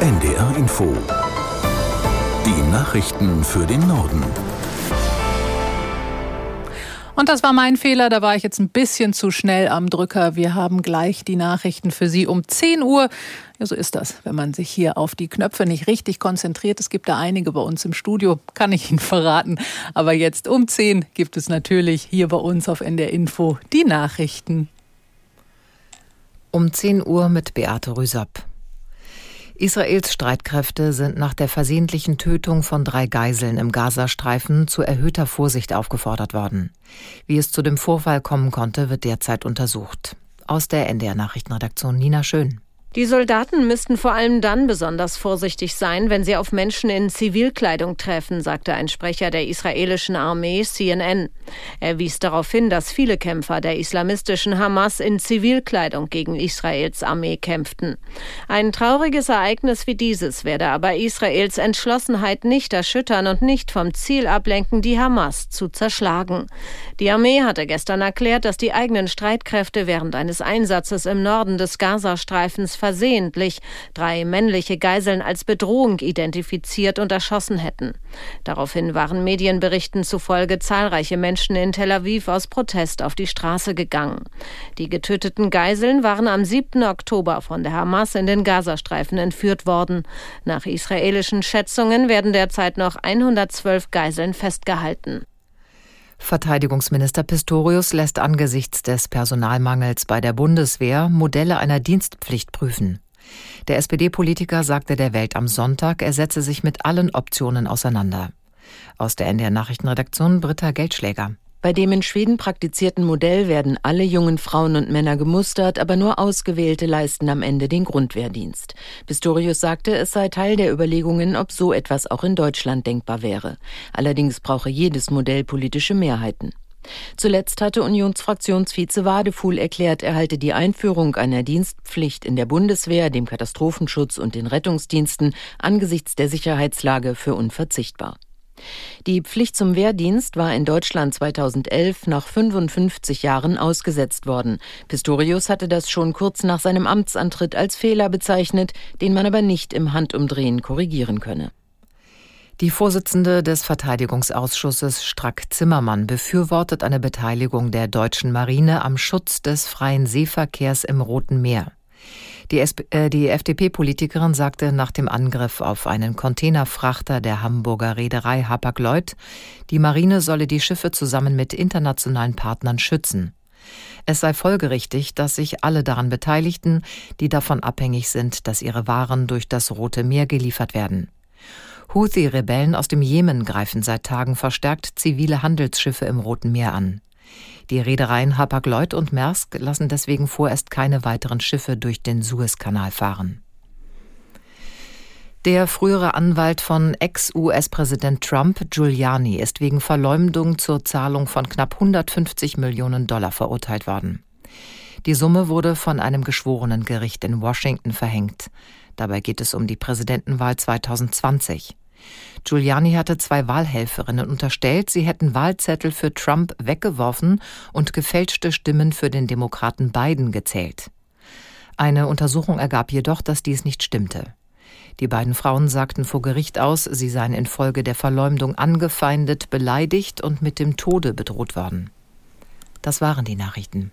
NDR Info. Die Nachrichten für den Norden. Und das war mein Fehler, da war ich jetzt ein bisschen zu schnell am Drücker. Wir haben gleich die Nachrichten für Sie um 10 Uhr. Ja, so ist das, wenn man sich hier auf die Knöpfe nicht richtig konzentriert. Es gibt da einige bei uns im Studio, kann ich Ihnen verraten. Aber jetzt um 10 gibt es natürlich hier bei uns auf NDR Info die Nachrichten. Um 10 Uhr mit Beate Rüsapp. Israels Streitkräfte sind nach der versehentlichen Tötung von drei Geiseln im Gazastreifen zu erhöhter Vorsicht aufgefordert worden. Wie es zu dem Vorfall kommen konnte, wird derzeit untersucht. Aus der NDR Nachrichtenredaktion Nina Schön. Die Soldaten müssten vor allem dann besonders vorsichtig sein, wenn sie auf Menschen in Zivilkleidung treffen, sagte ein Sprecher der israelischen Armee CNN. Er wies darauf hin, dass viele Kämpfer der islamistischen Hamas in Zivilkleidung gegen Israels Armee kämpften. Ein trauriges Ereignis wie dieses werde aber Israels Entschlossenheit nicht erschüttern und nicht vom Ziel ablenken, die Hamas zu zerschlagen. Die Armee hatte gestern erklärt, dass die eigenen Streitkräfte während eines Einsatzes im Norden des Gazastreifens versehentlich drei männliche Geiseln als Bedrohung identifiziert und erschossen hätten. Daraufhin waren Medienberichten zufolge zahlreiche Menschen in Tel Aviv aus Protest auf die Straße gegangen. Die getöteten Geiseln waren am 7. Oktober von der Hamas in den Gazastreifen entführt worden. Nach israelischen Schätzungen werden derzeit noch 112 Geiseln festgehalten. Verteidigungsminister Pistorius lässt angesichts des Personalmangels bei der Bundeswehr Modelle einer Dienstpflicht prüfen. Der SPD-Politiker sagte der Welt am Sonntag, er setze sich mit allen Optionen auseinander. Aus der NDR Nachrichtenredaktion Britta Geldschläger. Bei dem in Schweden praktizierten Modell werden alle jungen Frauen und Männer gemustert, aber nur Ausgewählte leisten am Ende den Grundwehrdienst. Pistorius sagte, es sei Teil der Überlegungen, ob so etwas auch in Deutschland denkbar wäre. Allerdings brauche jedes Modell politische Mehrheiten. Zuletzt hatte Unionsfraktionsvize Wadefuhl erklärt, er halte die Einführung einer Dienstpflicht in der Bundeswehr, dem Katastrophenschutz und den Rettungsdiensten angesichts der Sicherheitslage für unverzichtbar. Die Pflicht zum Wehrdienst war in Deutschland 2011 nach 55 Jahren ausgesetzt worden. Pistorius hatte das schon kurz nach seinem Amtsantritt als Fehler bezeichnet, den man aber nicht im Handumdrehen korrigieren könne. Die Vorsitzende des Verteidigungsausschusses Strack Zimmermann befürwortet eine Beteiligung der deutschen Marine am Schutz des freien Seeverkehrs im Roten Meer. Die, äh, die FDP-Politikerin sagte nach dem Angriff auf einen Containerfrachter der Hamburger Reederei Hapag-Lloyd, die Marine solle die Schiffe zusammen mit internationalen Partnern schützen. Es sei folgerichtig, dass sich alle daran beteiligten, die davon abhängig sind, dass ihre Waren durch das Rote Meer geliefert werden. Houthi-Rebellen aus dem Jemen greifen seit Tagen verstärkt zivile Handelsschiffe im Roten Meer an. Die Reedereien Hapag-Lloyd und Maersk lassen deswegen vorerst keine weiteren Schiffe durch den Suezkanal fahren. Der frühere Anwalt von Ex-US-Präsident Trump, Giuliani, ist wegen Verleumdung zur Zahlung von knapp 150 Millionen Dollar verurteilt worden. Die Summe wurde von einem geschworenen Gericht in Washington verhängt. Dabei geht es um die Präsidentenwahl 2020. Giuliani hatte zwei Wahlhelferinnen unterstellt, sie hätten Wahlzettel für Trump weggeworfen und gefälschte Stimmen für den Demokraten Biden gezählt. Eine Untersuchung ergab jedoch, dass dies nicht stimmte. Die beiden Frauen sagten vor Gericht aus, sie seien infolge der Verleumdung angefeindet, beleidigt und mit dem Tode bedroht worden. Das waren die Nachrichten.